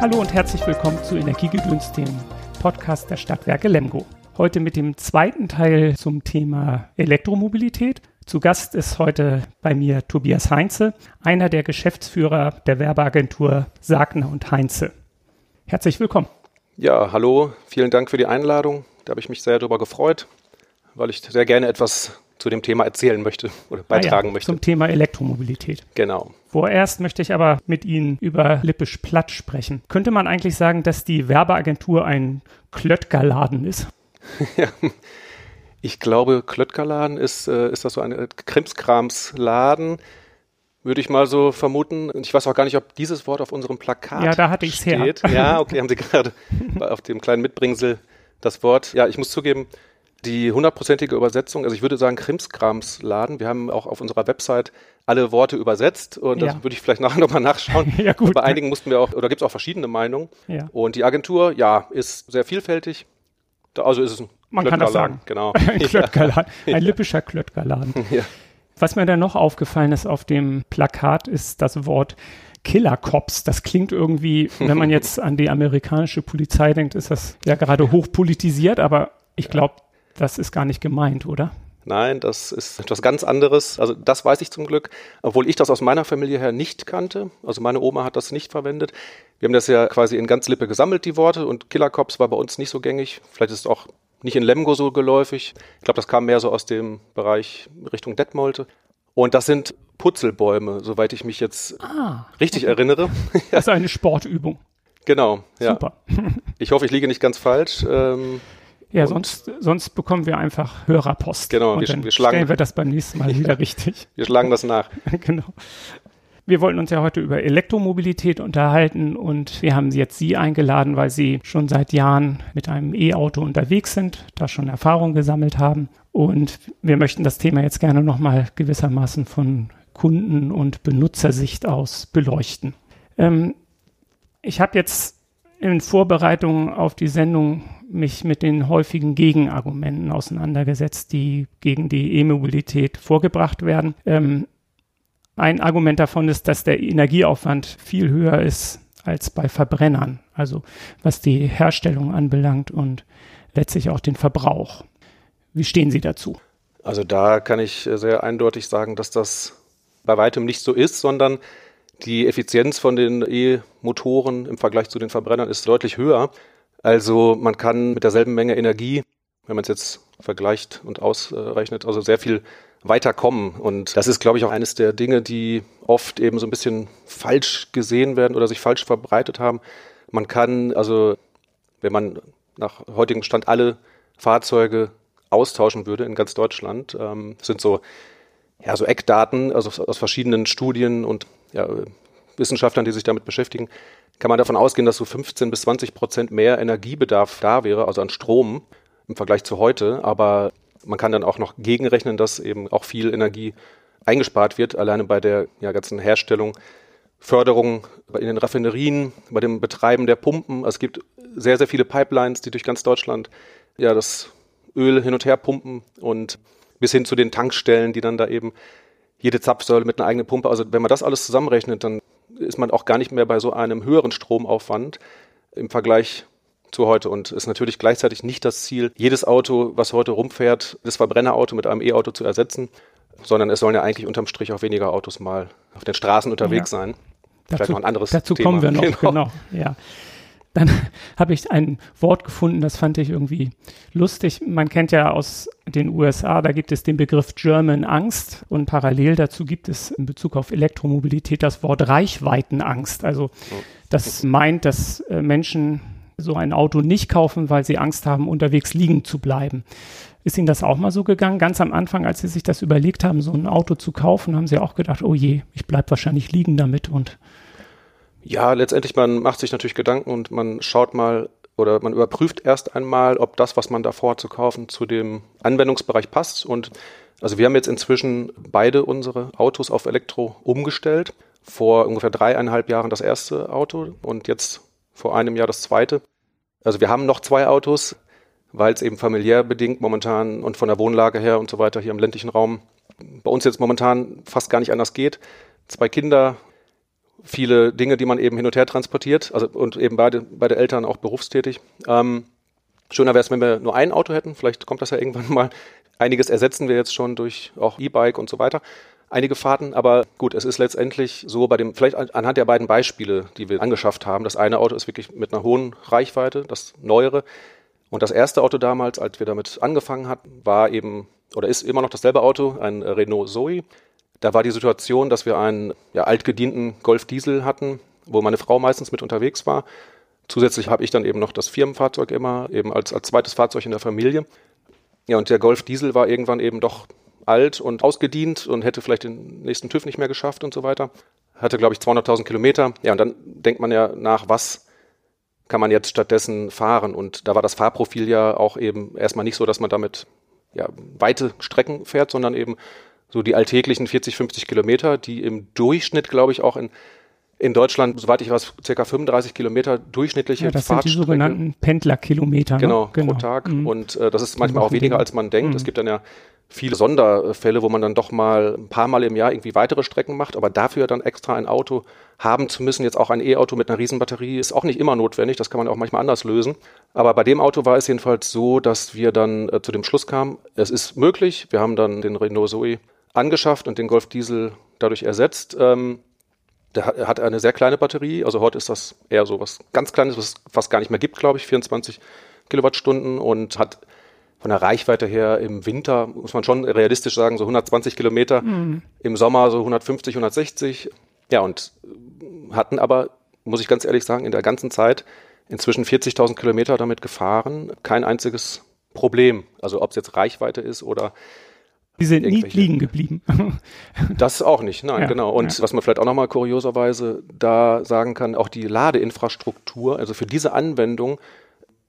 Hallo und herzlich willkommen zu Energiegedöns, dem Podcast der Stadtwerke Lemgo. Heute mit dem zweiten Teil zum Thema Elektromobilität. Zu Gast ist heute bei mir Tobias Heinze, einer der Geschäftsführer der Werbeagentur Sagner und Heinze. Herzlich willkommen. Ja, hallo, vielen Dank für die Einladung. Da habe ich mich sehr darüber gefreut, weil ich sehr gerne etwas zu dem Thema erzählen möchte oder beitragen ah ja, möchte. Zum Thema Elektromobilität. Genau. Vorerst möchte ich aber mit Ihnen über Lippisch Platt sprechen. Könnte man eigentlich sagen, dass die Werbeagentur ein Klöttgerladen ist? ja. Ich glaube, Klöttgerladen ist, äh, ist das so ein Krimskramsladen, würde ich mal so vermuten. Ich weiß auch gar nicht, ob dieses Wort auf unserem Plakat Ja, da hatte ich es her. Ja, okay, haben Sie gerade auf dem kleinen Mitbringsel das Wort. Ja, ich muss zugeben, die hundertprozentige Übersetzung, also ich würde sagen Krimskramsladen. Wir haben auch auf unserer Website alle Worte übersetzt und das ja. würde ich vielleicht nachher nochmal nachschauen. ja, gut. Bei einigen mussten wir auch, oder gibt es auch verschiedene Meinungen. Ja. Und die Agentur, ja, ist sehr vielfältig. Also ist es ein Man kann das sagen. Genau. ein Klöttgerladen, ein lippischer Klöttgerladen. Ja. Was mir dann noch aufgefallen ist auf dem Plakat, ist das Wort Killer Cops. Das klingt irgendwie, wenn man jetzt an die amerikanische Polizei denkt, ist das ja gerade hochpolitisiert, aber ich glaube, das ist gar nicht gemeint, oder? Nein, das ist etwas ganz anderes. Also das weiß ich zum Glück, obwohl ich das aus meiner Familie her nicht kannte. Also meine Oma hat das nicht verwendet. Wir haben das ja quasi in ganz Lippe gesammelt, die Worte, und Killer Cops war bei uns nicht so gängig. Vielleicht ist es auch nicht in Lemgo so geläufig. Ich glaube, das kam mehr so aus dem Bereich Richtung Detmolte. Und das sind Putzelbäume, soweit ich mich jetzt ah, richtig okay. erinnere. Das ist eine Sportübung. Genau, ja. Super. ich hoffe, ich liege nicht ganz falsch. Ähm, ja, sonst, sonst bekommen wir einfach Hörerpost. Genau, und wir, dann wir schlagen, stellen wir das beim nächsten Mal wieder richtig. Wir schlagen das nach. genau. Wir wollten uns ja heute über Elektromobilität unterhalten und wir haben jetzt Sie eingeladen, weil Sie schon seit Jahren mit einem E-Auto unterwegs sind, da schon Erfahrung gesammelt haben. Und wir möchten das Thema jetzt gerne nochmal gewissermaßen von Kunden- und Benutzersicht aus beleuchten. Ähm, ich habe jetzt in Vorbereitung auf die Sendung mich mit den häufigen Gegenargumenten auseinandergesetzt, die gegen die E-Mobilität vorgebracht werden. Ähm, ein Argument davon ist, dass der Energieaufwand viel höher ist als bei Verbrennern, also was die Herstellung anbelangt und letztlich auch den Verbrauch. Wie stehen Sie dazu? Also da kann ich sehr eindeutig sagen, dass das bei weitem nicht so ist, sondern die Effizienz von den E-Motoren im Vergleich zu den Verbrennern ist deutlich höher. Also man kann mit derselben Menge Energie, wenn man es jetzt vergleicht und ausrechnet, also sehr viel weiter kommen. Und das ist, glaube ich, auch eines der Dinge, die oft eben so ein bisschen falsch gesehen werden oder sich falsch verbreitet haben. Man kann, also wenn man nach heutigem Stand alle Fahrzeuge austauschen würde in ganz Deutschland, ähm, sind so ja, so Eckdaten also aus verschiedenen Studien und ja, Wissenschaftlern, die sich damit beschäftigen, kann man davon ausgehen, dass so 15 bis 20 Prozent mehr Energiebedarf da wäre, also an Strom im Vergleich zu heute. Aber man kann dann auch noch gegenrechnen, dass eben auch viel Energie eingespart wird, alleine bei der ja, ganzen Herstellung, Förderung in den Raffinerien, bei dem Betreiben der Pumpen. Also es gibt sehr, sehr viele Pipelines, die durch ganz Deutschland ja das Öl hin und her pumpen und bis hin zu den Tankstellen, die dann da eben jede Zapfsäule mit einer eigenen Pumpe. Also wenn man das alles zusammenrechnet, dann ist man auch gar nicht mehr bei so einem höheren Stromaufwand im Vergleich zu heute und ist natürlich gleichzeitig nicht das Ziel, jedes Auto, was heute rumfährt, das Verbrennerauto mit einem E-Auto zu ersetzen, sondern es sollen ja eigentlich unterm Strich auch weniger Autos mal auf den Straßen unterwegs ja. sein. Vielleicht dazu, noch ein anderes Dazu Thema. kommen wir noch, genau. genau ja. Dann habe ich ein Wort gefunden, das fand ich irgendwie lustig. Man kennt ja aus den USA, da gibt es den Begriff German Angst und parallel dazu gibt es in Bezug auf Elektromobilität das Wort Reichweitenangst. Also das meint, dass äh, Menschen so ein Auto nicht kaufen, weil sie Angst haben, unterwegs liegen zu bleiben. Ist Ihnen das auch mal so gegangen? Ganz am Anfang, als Sie sich das überlegt haben, so ein Auto zu kaufen, haben Sie auch gedacht, oh je, ich bleibe wahrscheinlich liegen damit und ja, letztendlich, man macht sich natürlich Gedanken und man schaut mal oder man überprüft erst einmal, ob das, was man davor zu kaufen, zu dem Anwendungsbereich passt. Und also wir haben jetzt inzwischen beide unsere Autos auf Elektro umgestellt. Vor ungefähr dreieinhalb Jahren das erste Auto und jetzt vor einem Jahr das zweite. Also wir haben noch zwei Autos, weil es eben familiär bedingt momentan und von der Wohnlage her und so weiter hier im ländlichen Raum bei uns jetzt momentan fast gar nicht anders geht. Zwei Kinder, viele Dinge, die man eben hin und her transportiert. Also und eben beide, beide Eltern auch berufstätig. Ähm, schöner wäre es, wenn wir nur ein Auto hätten. Vielleicht kommt das ja irgendwann mal. Einiges ersetzen wir jetzt schon durch auch E-Bike und so weiter. Einige Fahrten, aber gut, es ist letztendlich so bei dem, vielleicht anhand der beiden Beispiele, die wir angeschafft haben. Das eine Auto ist wirklich mit einer hohen Reichweite, das neuere. Und das erste Auto damals, als wir damit angefangen hatten, war eben oder ist immer noch dasselbe Auto, ein Renault Zoe. Da war die Situation, dass wir einen ja, altgedienten Golf Diesel hatten, wo meine Frau meistens mit unterwegs war. Zusätzlich habe ich dann eben noch das Firmenfahrzeug immer, eben als, als zweites Fahrzeug in der Familie. Ja, und der Golf Diesel war irgendwann eben doch alt und ausgedient und hätte vielleicht den nächsten TÜV nicht mehr geschafft und so weiter. Hatte, glaube ich, 200.000 Kilometer. Ja, und dann denkt man ja nach, was kann man jetzt stattdessen fahren? Und da war das Fahrprofil ja auch eben erstmal nicht so, dass man damit ja, weite Strecken fährt, sondern eben so die alltäglichen 40, 50 Kilometer, die im Durchschnitt, glaube ich, auch in, in Deutschland, soweit ich weiß, circa 35 Kilometer durchschnittliche ja, das. Sind die sogenannten Pendlerkilometer. Ne? Genau, genau, pro Tag. Mhm. Und äh, das ist manchmal auch weniger, als man denkt. Mhm. Es gibt dann ja viele Sonderfälle, wo man dann doch mal ein paar Mal im Jahr irgendwie weitere Strecken macht, aber dafür dann extra ein Auto haben zu müssen, jetzt auch ein E-Auto mit einer Riesenbatterie, ist auch nicht immer notwendig, das kann man auch manchmal anders lösen. Aber bei dem Auto war es jedenfalls so, dass wir dann äh, zu dem Schluss kamen, es ist möglich, wir haben dann den Renault Zoe angeschafft und den Golf Diesel dadurch ersetzt. Ähm, der hat eine sehr kleine Batterie, also heute ist das eher so was ganz Kleines, was es fast gar nicht mehr gibt, glaube ich, 24 Kilowattstunden und hat von der Reichweite her im Winter, muss man schon realistisch sagen, so 120 Kilometer, mhm. im Sommer so 150, 160. Ja, und hatten aber, muss ich ganz ehrlich sagen, in der ganzen Zeit inzwischen 40.000 Kilometer damit gefahren. Kein einziges Problem. Also ob es jetzt Reichweite ist oder die sind nie liegen geblieben. das auch nicht, nein, ja, genau. Und ja. was man vielleicht auch nochmal kurioserweise da sagen kann, auch die Ladeinfrastruktur, also für diese Anwendung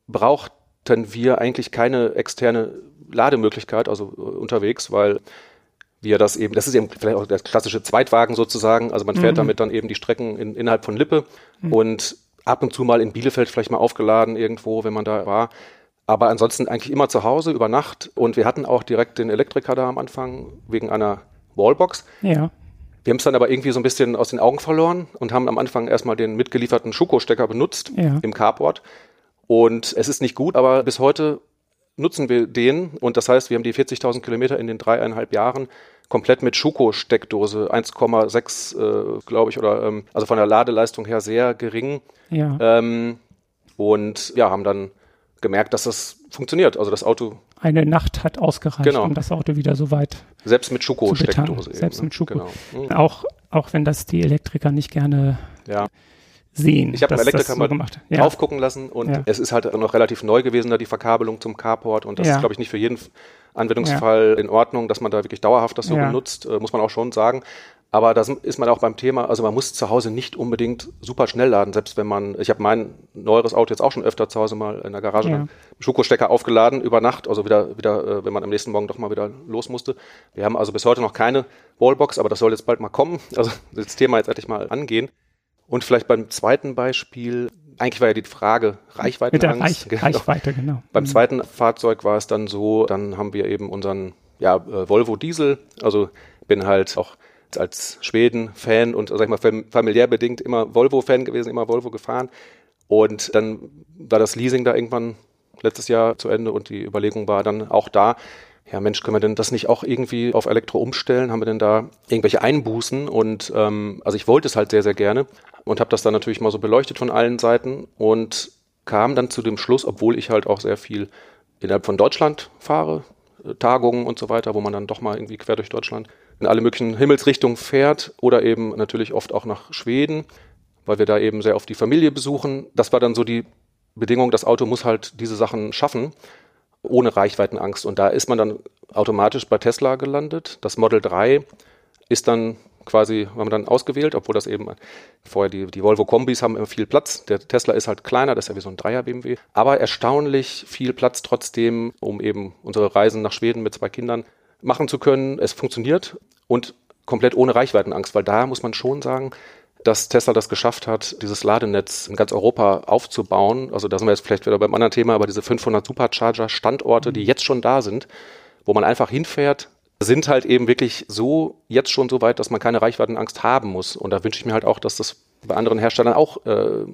braucht hatten wir eigentlich keine externe Lademöglichkeit, also äh, unterwegs, weil wir das eben, das ist eben vielleicht auch der klassische Zweitwagen sozusagen, also man fährt mhm. damit dann eben die Strecken in, innerhalb von Lippe mhm. und ab und zu mal in Bielefeld vielleicht mal aufgeladen irgendwo, wenn man da war. Aber ansonsten eigentlich immer zu Hause über Nacht und wir hatten auch direkt den Elektriker da am Anfang wegen einer Wallbox. Ja. Wir haben es dann aber irgendwie so ein bisschen aus den Augen verloren und haben am Anfang erstmal den mitgelieferten Schuko-Stecker benutzt ja. im Carport. Und es ist nicht gut, aber bis heute nutzen wir den. Und das heißt, wir haben die 40.000 Kilometer in den dreieinhalb Jahren komplett mit Schuko-Steckdose, 1,6, äh, glaube ich, oder ähm, also von der Ladeleistung her sehr gering. Ja. Ähm, und ja, haben dann gemerkt, dass das funktioniert. Also das Auto. Eine Nacht hat ausgereicht, genau. um das Auto wieder so weit. Selbst mit Schuko-Steckdose. Selbst ne? mit Schuko. Genau. Mhm. Auch, auch wenn das die Elektriker nicht gerne ja sehen. Ich habe einen Elektriker mal gemacht. Ja. drauf gucken lassen und ja. es ist halt noch relativ neu gewesen, da die Verkabelung zum Carport und das ist, glaube ich, nicht für jeden Anwendungsfall in Ordnung, dass man da wirklich dauerhaft das so benutzt, äh, muss man auch schon sagen. Aber da ist man auch beim Thema, also man muss zu Hause nicht unbedingt super schnell laden, selbst wenn man, ich habe mein neueres Auto jetzt auch schon öfter zu Hause mal in der Garage ja. Schokostecker aufgeladen über Nacht, also wieder, wieder, äh, wenn man am nächsten Morgen doch mal wieder los musste. Wir haben also bis heute noch keine Wallbox, aber das soll jetzt bald mal kommen. Also das Thema jetzt endlich mal angehen. Und vielleicht beim zweiten Beispiel, eigentlich war ja die Frage Reichweite. Mit der Reich genau. Reichweite, genau. Beim mhm. zweiten Fahrzeug war es dann so, dann haben wir eben unseren ja, äh, Volvo Diesel, also bin halt auch als Schweden-Fan und sag ich mal familiär bedingt immer Volvo-Fan gewesen, immer Volvo gefahren. Und dann war das Leasing da irgendwann letztes Jahr zu Ende und die Überlegung war dann auch da, ja Mensch, können wir denn das nicht auch irgendwie auf Elektro umstellen? Haben wir denn da irgendwelche Einbußen? Und ähm, also ich wollte es halt sehr, sehr gerne und habe das dann natürlich mal so beleuchtet von allen Seiten und kam dann zu dem Schluss, obwohl ich halt auch sehr viel innerhalb von Deutschland fahre, äh, Tagungen und so weiter, wo man dann doch mal irgendwie quer durch Deutschland in alle möglichen Himmelsrichtungen fährt oder eben natürlich oft auch nach Schweden, weil wir da eben sehr oft die Familie besuchen. Das war dann so die Bedingung, das Auto muss halt diese Sachen schaffen ohne Reichweitenangst. Und da ist man dann automatisch bei Tesla gelandet. Das Model 3 ist dann quasi, haben wir dann ausgewählt, obwohl das eben vorher die, die Volvo Kombis haben immer viel Platz. Der Tesla ist halt kleiner, das ist ja wie so ein Dreier BMW. Aber erstaunlich viel Platz trotzdem, um eben unsere Reisen nach Schweden mit zwei Kindern machen zu können. Es funktioniert und komplett ohne Reichweitenangst, weil da muss man schon sagen, dass Tesla das geschafft hat, dieses Ladenetz in ganz Europa aufzubauen. Also da sind wir jetzt vielleicht wieder beim anderen Thema, aber diese 500 Supercharger-Standorte, die mhm. jetzt schon da sind, wo man einfach hinfährt, sind halt eben wirklich so jetzt schon so weit, dass man keine Reichweitenangst haben muss. Und da wünsche ich mir halt auch, dass das bei anderen Herstellern auch, äh,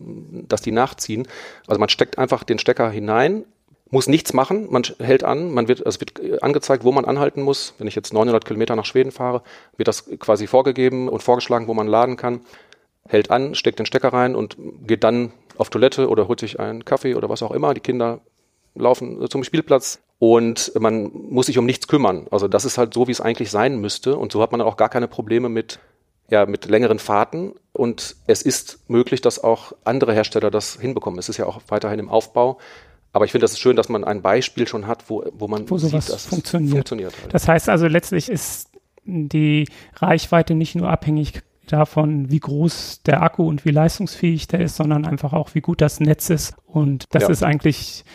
dass die nachziehen. Also man steckt einfach den Stecker hinein, muss nichts machen, man hält an, man wird, es wird angezeigt, wo man anhalten muss. Wenn ich jetzt 900 Kilometer nach Schweden fahre, wird das quasi vorgegeben und vorgeschlagen, wo man laden kann. Hält an, steckt den Stecker rein und geht dann auf Toilette oder holt sich einen Kaffee oder was auch immer. Die Kinder laufen zum Spielplatz und man muss sich um nichts kümmern. Also das ist halt so, wie es eigentlich sein müsste und so hat man auch gar keine Probleme mit ja, mit längeren Fahrten und es ist möglich, dass auch andere Hersteller das hinbekommen. Es ist ja auch weiterhin im Aufbau. Aber ich finde, das ist schön, dass man ein Beispiel schon hat, wo, wo man wo sowas sieht, dass funktioniert. funktioniert halt. Das heißt also, letztlich ist die Reichweite nicht nur abhängig davon, wie groß der Akku und wie leistungsfähig der ist, sondern einfach auch, wie gut das Netz ist. Und das ja. ist eigentlich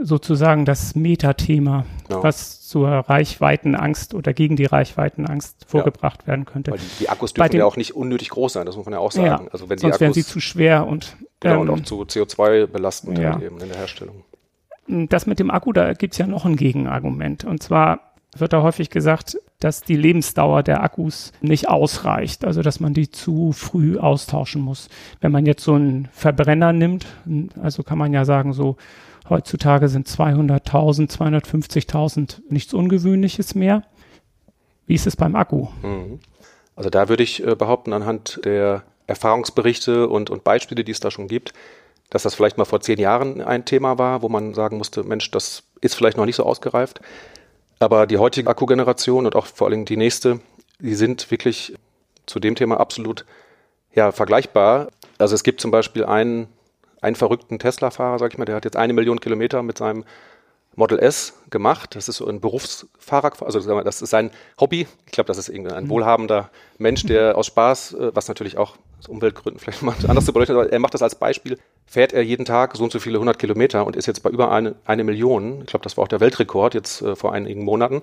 sozusagen das Metathema, genau. was zur Reichweitenangst oder gegen die Reichweitenangst vorgebracht ja. werden könnte. Weil die, die Akkus dürfen ja auch nicht unnötig groß sein, das muss man ja auch sagen. Ja, also wenn sonst Akkus, wären sie zu schwer und genau, ähm, und auch zu CO2 belastend ja. halt eben in der Herstellung. Das mit dem Akku, da gibt's ja noch ein Gegenargument. Und zwar wird da häufig gesagt, dass die Lebensdauer der Akkus nicht ausreicht, also dass man die zu früh austauschen muss. Wenn man jetzt so einen Verbrenner nimmt, also kann man ja sagen, so Heutzutage sind 200.000, 250.000 nichts Ungewöhnliches mehr. Wie ist es beim Akku? Mhm. Also da würde ich äh, behaupten, anhand der Erfahrungsberichte und, und Beispiele, die es da schon gibt, dass das vielleicht mal vor zehn Jahren ein Thema war, wo man sagen musste, Mensch, das ist vielleicht noch nicht so ausgereift. Aber die heutige Akkugeneration und auch vor allem die nächste, die sind wirklich zu dem Thema absolut ja, vergleichbar. Also es gibt zum Beispiel einen einen verrückten Tesla-Fahrer, sag ich mal, der hat jetzt eine Million Kilometer mit seinem Model S gemacht. Das ist so ein Berufsfahrer, also das ist sein Hobby. Ich glaube, das ist irgendein mhm. wohlhabender Mensch, der aus Spaß, äh, was natürlich auch aus Umweltgründen vielleicht mal anders zu beleuchten, aber er macht das als Beispiel. Fährt er jeden Tag so und so viele hundert Kilometer und ist jetzt bei über eine, eine Million. Ich glaube, das war auch der Weltrekord jetzt äh, vor einigen Monaten.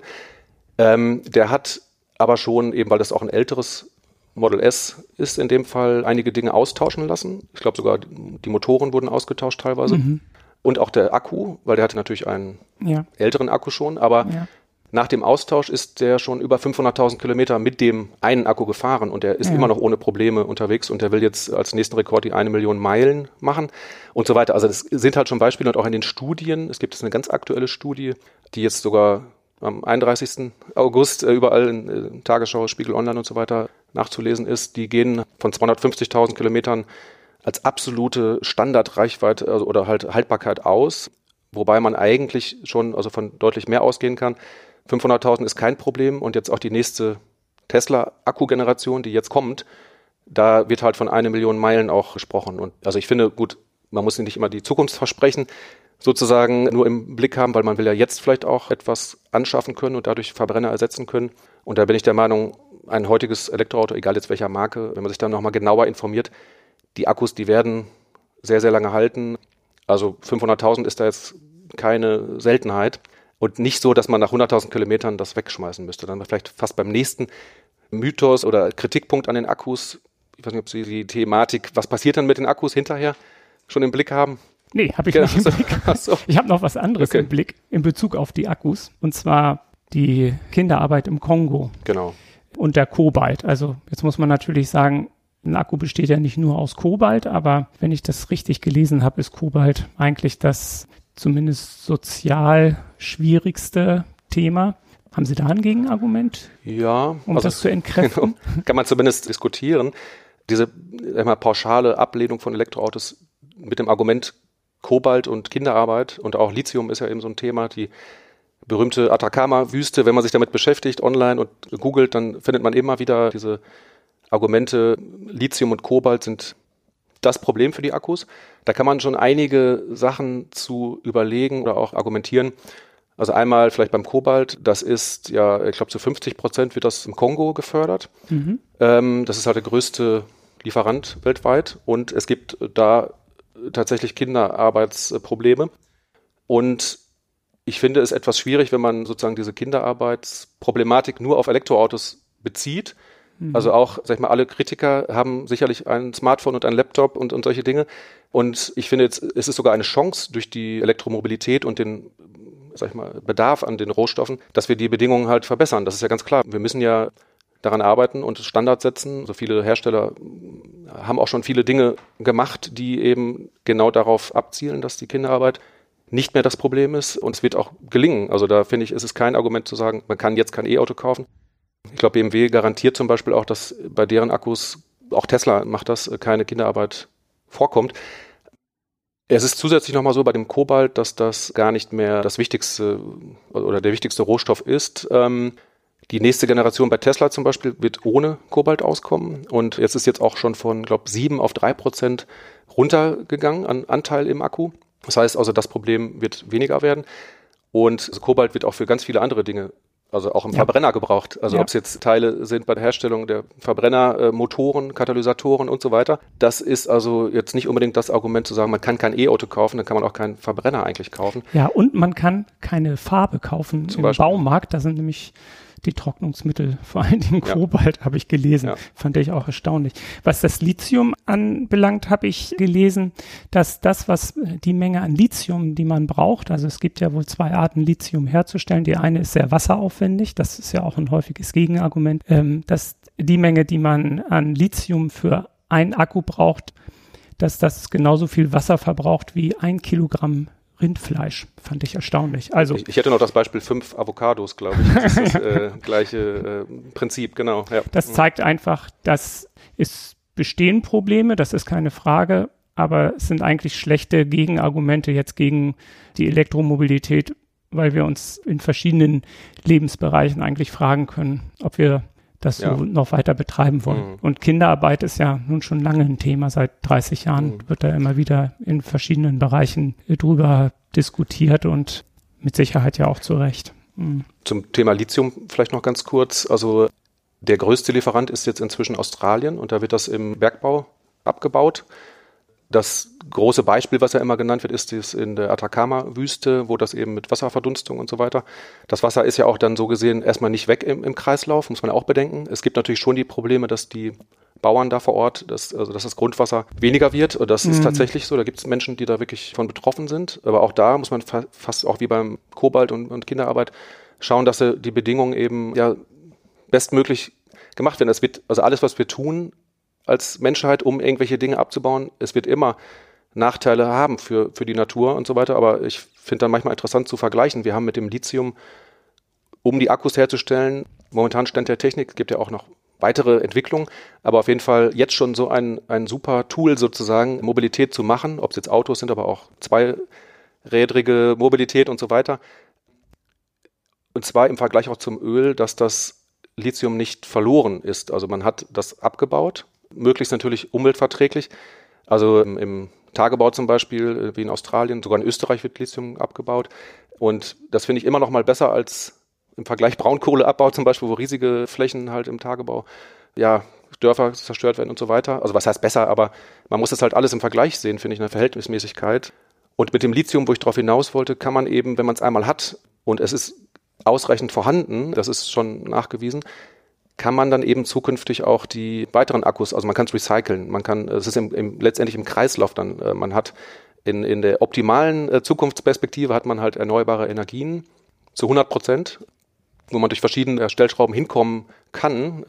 Ähm, der hat aber schon, eben weil das auch ein älteres Model S ist in dem Fall einige Dinge austauschen lassen. Ich glaube sogar die Motoren wurden ausgetauscht teilweise. Mhm. Und auch der Akku, weil der hatte natürlich einen ja. älteren Akku schon, aber ja. nach dem Austausch ist der schon über 500.000 Kilometer mit dem einen Akku gefahren und der ist ja. immer noch ohne Probleme unterwegs und der will jetzt als nächsten Rekord die eine Million Meilen machen und so weiter. Also das sind halt schon Beispiele und auch in den Studien. Es gibt jetzt eine ganz aktuelle Studie, die jetzt sogar am 31. August äh, überall in, äh, Tagesschau, Spiegel Online und so weiter nachzulesen ist. Die gehen von 250.000 Kilometern als absolute Standardreichweite also, oder halt Haltbarkeit aus, wobei man eigentlich schon also von deutlich mehr ausgehen kann. 500.000 ist kein Problem und jetzt auch die nächste Tesla-Akku-Generation, die jetzt kommt, da wird halt von einer Million Meilen auch gesprochen. Und also ich finde, gut, man muss nicht immer die Zukunft versprechen, sozusagen nur im Blick haben, weil man will ja jetzt vielleicht auch etwas anschaffen können und dadurch Verbrenner ersetzen können. Und da bin ich der Meinung, ein heutiges Elektroauto, egal jetzt welcher Marke, wenn man sich dann nochmal genauer informiert, die Akkus, die werden sehr, sehr lange halten. Also 500.000 ist da jetzt keine Seltenheit. Und nicht so, dass man nach 100.000 Kilometern das wegschmeißen müsste. Dann vielleicht fast beim nächsten Mythos oder Kritikpunkt an den Akkus. Ich weiß nicht, ob Sie die Thematik, was passiert dann mit den Akkus hinterher, schon im Blick haben. Nee, habe ich genau. nicht im Blick. So. Ich habe noch was anderes okay. im Blick in Bezug auf die Akkus. Und zwar die Kinderarbeit im Kongo. Genau. Und der Kobalt. Also jetzt muss man natürlich sagen, ein Akku besteht ja nicht nur aus Kobalt, aber wenn ich das richtig gelesen habe, ist Kobalt eigentlich das zumindest sozial schwierigste Thema. Haben Sie da ein Gegenargument? Ja, um also, das zu entkräften? Genau, kann man zumindest diskutieren. Diese mal, pauschale Ablehnung von Elektroautos mit dem Argument Kobalt und Kinderarbeit und auch Lithium ist ja eben so ein Thema, die berühmte Atacama-Wüste, wenn man sich damit beschäftigt online und googelt, dann findet man immer wieder diese Argumente, Lithium und Kobalt sind das Problem für die Akkus. Da kann man schon einige Sachen zu überlegen oder auch argumentieren. Also einmal vielleicht beim Kobalt, das ist ja, ich glaube zu 50 Prozent wird das im Kongo gefördert. Mhm. Ähm, das ist halt der größte Lieferant weltweit und es gibt da tatsächlich Kinderarbeitsprobleme. Und ich finde es etwas schwierig, wenn man sozusagen diese Kinderarbeitsproblematik nur auf Elektroautos bezieht. Mhm. Also auch, sag ich mal, alle Kritiker haben sicherlich ein Smartphone und ein Laptop und, und solche Dinge. Und ich finde jetzt, es ist sogar eine Chance durch die Elektromobilität und den, sag ich mal, Bedarf an den Rohstoffen, dass wir die Bedingungen halt verbessern. Das ist ja ganz klar. Wir müssen ja daran arbeiten und Standards setzen. Also viele Hersteller haben auch schon viele Dinge gemacht, die eben genau darauf abzielen, dass die Kinderarbeit nicht mehr das Problem ist und es wird auch gelingen. Also da finde ich, ist es kein Argument zu sagen, man kann jetzt kein E-Auto kaufen. Ich glaube, BMW garantiert zum Beispiel auch, dass bei deren Akkus, auch Tesla macht das, keine Kinderarbeit vorkommt. Es ist zusätzlich nochmal so bei dem Kobalt, dass das gar nicht mehr das wichtigste oder der wichtigste Rohstoff ist. Ähm, die nächste Generation bei Tesla zum Beispiel wird ohne Kobalt auskommen. Und jetzt ist jetzt auch schon von, glaube sieben auf drei Prozent runtergegangen an Anteil im Akku. Das heißt also, das Problem wird weniger werden. Und Kobalt wird auch für ganz viele andere Dinge also auch im ja. Verbrenner gebraucht. Also ja. ob es jetzt Teile sind bei der Herstellung der Verbrennermotoren, äh, Katalysatoren und so weiter. Das ist also jetzt nicht unbedingt das Argument zu sagen, man kann kein E-Auto kaufen, dann kann man auch keinen Verbrenner eigentlich kaufen. Ja, und man kann keine Farbe kaufen Zum im Beispiel. Baumarkt. Da sind nämlich die Trocknungsmittel, vor allen Dingen Kobalt, ja. habe ich gelesen. Ja. Fand ich auch erstaunlich. Was das Lithium anbelangt, habe ich gelesen, dass das, was die Menge an Lithium, die man braucht, also es gibt ja wohl zwei Arten, Lithium herzustellen. Die eine ist sehr wasseraufwendig, das ist ja auch ein häufiges Gegenargument, ähm, dass die Menge, die man an Lithium für ein Akku braucht, dass das genauso viel Wasser verbraucht wie ein Kilogramm Rindfleisch. Fand ich erstaunlich. Also ich, ich hätte noch das Beispiel fünf Avocados, glaube ich. Das ist das äh, gleiche äh, Prinzip, genau. Ja. Das zeigt einfach, dass es bestehen Probleme, das ist keine Frage, aber es sind eigentlich schlechte Gegenargumente jetzt gegen die Elektromobilität, weil wir uns in verschiedenen Lebensbereichen eigentlich fragen können, ob wir das ja. so noch weiter betreiben wollen. Mhm. Und Kinderarbeit ist ja nun schon lange ein Thema. Seit 30 Jahren mhm. wird da immer wieder in verschiedenen Bereichen drüber diskutiert und mit Sicherheit ja auch zu Recht. Mhm. Zum Thema Lithium vielleicht noch ganz kurz. Also der größte Lieferant ist jetzt inzwischen Australien und da wird das im Bergbau abgebaut. Das große Beispiel, was ja immer genannt wird, ist dies in der Atacama-Wüste, wo das eben mit Wasserverdunstung und so weiter. Das Wasser ist ja auch dann so gesehen erstmal nicht weg im, im Kreislauf, muss man auch bedenken. Es gibt natürlich schon die Probleme, dass die Bauern da vor Ort, dass, also dass das Grundwasser weniger wird. Das ist mhm. tatsächlich so. Da gibt es Menschen, die da wirklich von betroffen sind. Aber auch da muss man fa fast auch wie beim Kobalt und, und Kinderarbeit schauen, dass die Bedingungen eben ja bestmöglich gemacht werden. Das wird, also alles, was wir tun, als Menschheit, um irgendwelche Dinge abzubauen. Es wird immer Nachteile haben für, für die Natur und so weiter, aber ich finde dann manchmal interessant zu vergleichen. Wir haben mit dem Lithium, um die Akkus herzustellen, momentan Stand der Technik, gibt ja auch noch weitere Entwicklungen, aber auf jeden Fall jetzt schon so ein, ein super Tool sozusagen, Mobilität zu machen, ob es jetzt Autos sind, aber auch zweirädrige Mobilität und so weiter. Und zwar im Vergleich auch zum Öl, dass das Lithium nicht verloren ist. Also man hat das abgebaut möglichst natürlich umweltverträglich. Also im, im Tagebau zum Beispiel, äh, wie in Australien, sogar in Österreich wird Lithium abgebaut. Und das finde ich immer noch mal besser als im Vergleich Braunkohleabbau zum Beispiel, wo riesige Flächen halt im Tagebau, ja, Dörfer zerstört werden und so weiter. Also was heißt besser, aber man muss das halt alles im Vergleich sehen, finde ich, in der Verhältnismäßigkeit. Und mit dem Lithium, wo ich darauf hinaus wollte, kann man eben, wenn man es einmal hat und es ist ausreichend vorhanden, das ist schon nachgewiesen, kann man dann eben zukünftig auch die weiteren Akkus, also man kann es recyceln, man kann, es ist im, im, letztendlich im Kreislauf dann, äh, man hat in, in der optimalen äh, Zukunftsperspektive hat man halt erneuerbare Energien zu 100 Prozent, wo man durch verschiedene Stellschrauben hinkommen kann,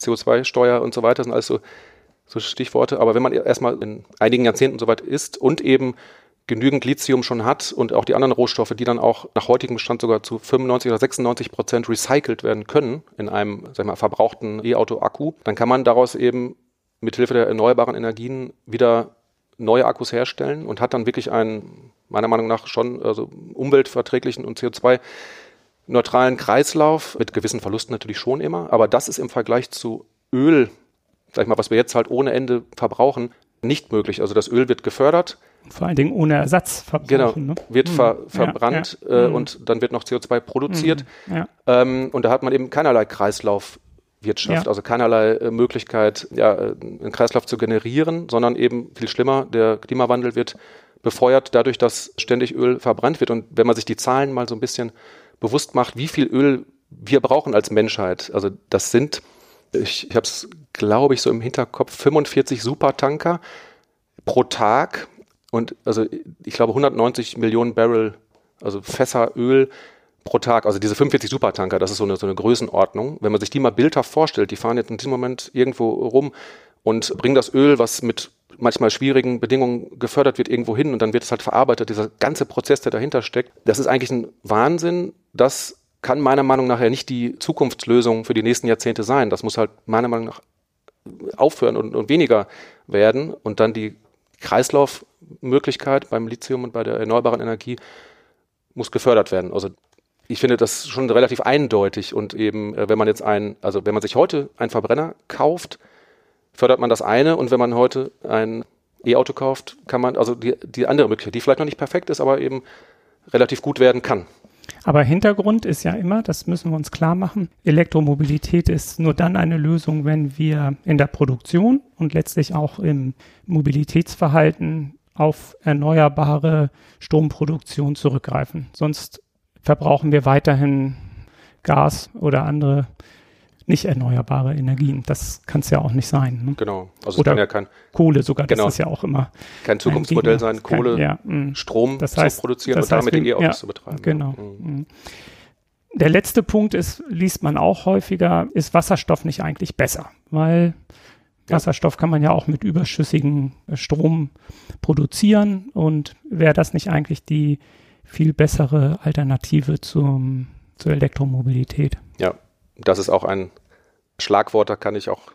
CO2-Steuer und so weiter sind alles so, so Stichworte, aber wenn man erstmal in einigen Jahrzehnten soweit ist und eben genügend Lithium schon hat und auch die anderen Rohstoffe, die dann auch nach heutigem Stand sogar zu 95 oder 96 Prozent recycelt werden können in einem sag mal, verbrauchten E-Auto-Akku, dann kann man daraus eben mit Hilfe der erneuerbaren Energien wieder neue Akkus herstellen und hat dann wirklich einen, meiner Meinung nach, schon also umweltverträglichen und CO2 neutralen Kreislauf, mit gewissen Verlusten natürlich schon immer, aber das ist im Vergleich zu Öl, sag ich mal, was wir jetzt halt ohne Ende verbrauchen, nicht möglich. Also das Öl wird gefördert, vor allen Dingen ohne Ersatz Genau, ne? wird ver hm. verbrannt ja, ja. Äh, mhm. und dann wird noch CO2 produziert. Mhm. Ja. Ähm, und da hat man eben keinerlei Kreislaufwirtschaft, also keinerlei äh, Möglichkeit, ja, äh, einen Kreislauf zu generieren, sondern eben viel schlimmer, der Klimawandel wird befeuert dadurch, dass ständig Öl verbrannt wird. Und wenn man sich die Zahlen mal so ein bisschen bewusst macht, wie viel Öl wir brauchen als Menschheit, also das sind, ich, ich habe es, glaube ich, so im Hinterkopf, 45 Supertanker pro Tag und also ich glaube 190 Millionen Barrel, also Fässer Öl pro Tag, also diese 45 Supertanker, das ist so eine, so eine Größenordnung. Wenn man sich die mal bildhaft vorstellt, die fahren jetzt in diesem Moment irgendwo rum und bringen das Öl, was mit manchmal schwierigen Bedingungen gefördert wird, irgendwo hin und dann wird es halt verarbeitet, dieser ganze Prozess, der dahinter steckt. Das ist eigentlich ein Wahnsinn. Das kann meiner Meinung nach ja nicht die Zukunftslösung für die nächsten Jahrzehnte sein. Das muss halt meiner Meinung nach aufhören und, und weniger werden und dann die Kreislaufmöglichkeit beim Lithium und bei der erneuerbaren Energie muss gefördert werden. Also ich finde das schon relativ eindeutig und eben, äh, wenn man jetzt ein, also wenn man sich heute einen Verbrenner kauft, fördert man das eine und wenn man heute ein E-Auto kauft, kann man, also die, die andere Möglichkeit, die vielleicht noch nicht perfekt ist, aber eben relativ gut werden kann. Aber Hintergrund ist ja immer, das müssen wir uns klar machen, Elektromobilität ist nur dann eine Lösung, wenn wir in der Produktion und letztlich auch im Mobilitätsverhalten auf erneuerbare Stromproduktion zurückgreifen. Sonst verbrauchen wir weiterhin Gas oder andere nicht erneuerbare Energien. Das kann es ja auch nicht sein. Ne? Genau. Also Oder ja kein, Kohle sogar, genau, das ist ja auch immer. Kein Zukunftsmodell sein, Kohle, kein, ja, mm. Strom das heißt, zu produzieren das und damit die E-Autos ja, zu betreiben. Genau. Mhm. Der letzte Punkt ist, liest man auch häufiger, ist Wasserstoff nicht eigentlich besser? Weil Wasserstoff kann man ja auch mit überschüssigem Strom produzieren und wäre das nicht eigentlich die viel bessere Alternative zum, zur Elektromobilität? Ja, das ist auch ein Schlagwort, da kann ich auch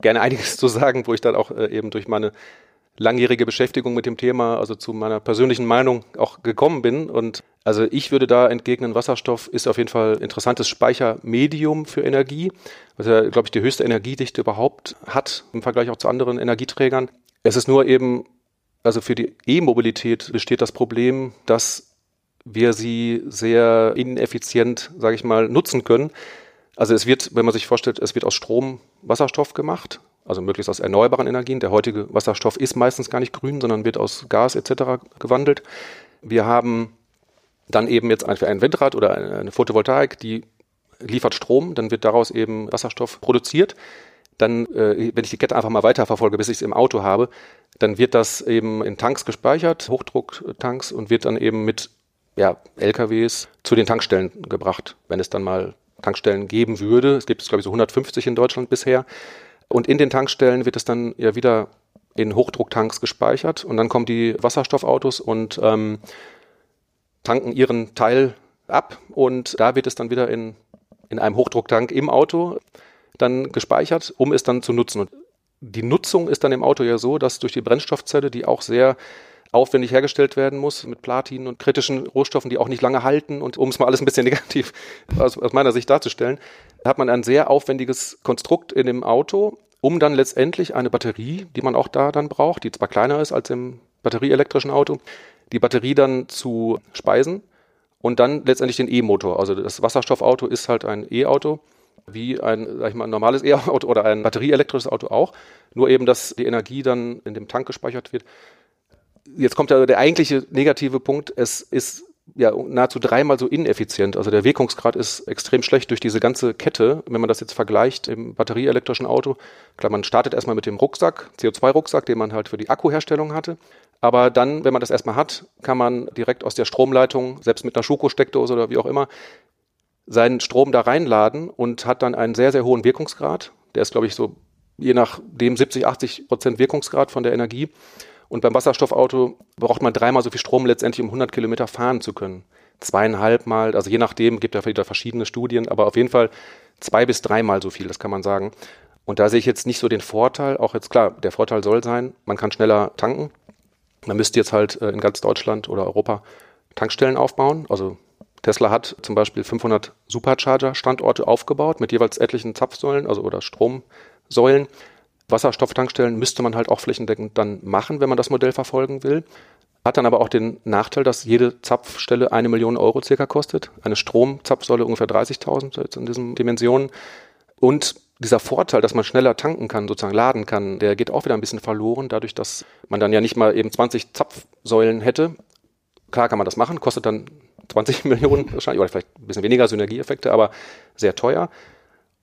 gerne einiges zu sagen, wo ich dann auch äh, eben durch meine langjährige Beschäftigung mit dem Thema, also zu meiner persönlichen Meinung auch gekommen bin. Und also ich würde da entgegnen, Wasserstoff ist auf jeden Fall interessantes Speichermedium für Energie, was ja, glaube ich, die höchste Energiedichte überhaupt hat im Vergleich auch zu anderen Energieträgern. Es ist nur eben, also für die E-Mobilität besteht das Problem, dass wir sie sehr ineffizient, sage ich mal, nutzen können. Also es wird, wenn man sich vorstellt, es wird aus Strom Wasserstoff gemacht, also möglichst aus erneuerbaren Energien. Der heutige Wasserstoff ist meistens gar nicht grün, sondern wird aus Gas etc. gewandelt. Wir haben dann eben jetzt ein Windrad oder eine Photovoltaik, die liefert Strom, dann wird daraus eben Wasserstoff produziert. Dann, äh, wenn ich die Kette einfach mal weiterverfolge, bis ich es im Auto habe, dann wird das eben in Tanks gespeichert, Hochdrucktanks, und wird dann eben mit ja, LKWs zu den Tankstellen gebracht, wenn es dann mal Tankstellen geben würde. Es gibt glaube ich, so 150 in Deutschland bisher. Und in den Tankstellen wird es dann ja wieder in Hochdrucktanks gespeichert und dann kommen die Wasserstoffautos und ähm, tanken ihren Teil ab und da wird es dann wieder in, in einem Hochdrucktank im Auto dann gespeichert, um es dann zu nutzen. Und die Nutzung ist dann im Auto ja so, dass durch die Brennstoffzelle, die auch sehr aufwendig hergestellt werden muss mit Platin und kritischen Rohstoffen, die auch nicht lange halten. Und um es mal alles ein bisschen negativ aus, aus meiner Sicht darzustellen, hat man ein sehr aufwendiges Konstrukt in dem Auto, um dann letztendlich eine Batterie, die man auch da dann braucht, die zwar kleiner ist als im batterieelektrischen Auto, die Batterie dann zu speisen und dann letztendlich den E-Motor. Also das Wasserstoffauto ist halt ein E-Auto, wie ein, sag ich mal, ein normales E-Auto oder ein batterieelektrisches Auto auch, nur eben, dass die Energie dann in dem Tank gespeichert wird jetzt kommt ja der eigentliche negative Punkt. Es ist ja nahezu dreimal so ineffizient. Also der Wirkungsgrad ist extrem schlecht durch diese ganze Kette. Wenn man das jetzt vergleicht im batterieelektrischen Auto, klar, man startet erstmal mit dem Rucksack, CO2-Rucksack, den man halt für die Akkuherstellung hatte. Aber dann, wenn man das erstmal hat, kann man direkt aus der Stromleitung, selbst mit einer Schuko-Steckdose oder wie auch immer, seinen Strom da reinladen und hat dann einen sehr, sehr hohen Wirkungsgrad. Der ist, glaube ich, so je nachdem 70, 80 Prozent Wirkungsgrad von der Energie. Und beim Wasserstoffauto braucht man dreimal so viel Strom letztendlich, um 100 Kilometer fahren zu können. Zweieinhalb Mal, also je nachdem, gibt ja verschiedene Studien, aber auf jeden Fall zwei bis dreimal so viel, das kann man sagen. Und da sehe ich jetzt nicht so den Vorteil, auch jetzt klar, der Vorteil soll sein, man kann schneller tanken. Man müsste jetzt halt äh, in ganz Deutschland oder Europa Tankstellen aufbauen. Also Tesla hat zum Beispiel 500 Supercharger-Standorte aufgebaut mit jeweils etlichen Zapfsäulen, also oder Stromsäulen. Wasserstofftankstellen müsste man halt auch flächendeckend dann machen, wenn man das Modell verfolgen will. Hat dann aber auch den Nachteil, dass jede Zapfstelle eine Million Euro circa kostet. Eine Stromzapfsäule ungefähr 30.000 jetzt in diesen Dimensionen. Und dieser Vorteil, dass man schneller tanken kann, sozusagen laden kann, der geht auch wieder ein bisschen verloren, dadurch, dass man dann ja nicht mal eben 20 Zapfsäulen hätte. Klar kann man das machen, kostet dann 20 Millionen wahrscheinlich, oder vielleicht ein bisschen weniger Synergieeffekte, aber sehr teuer.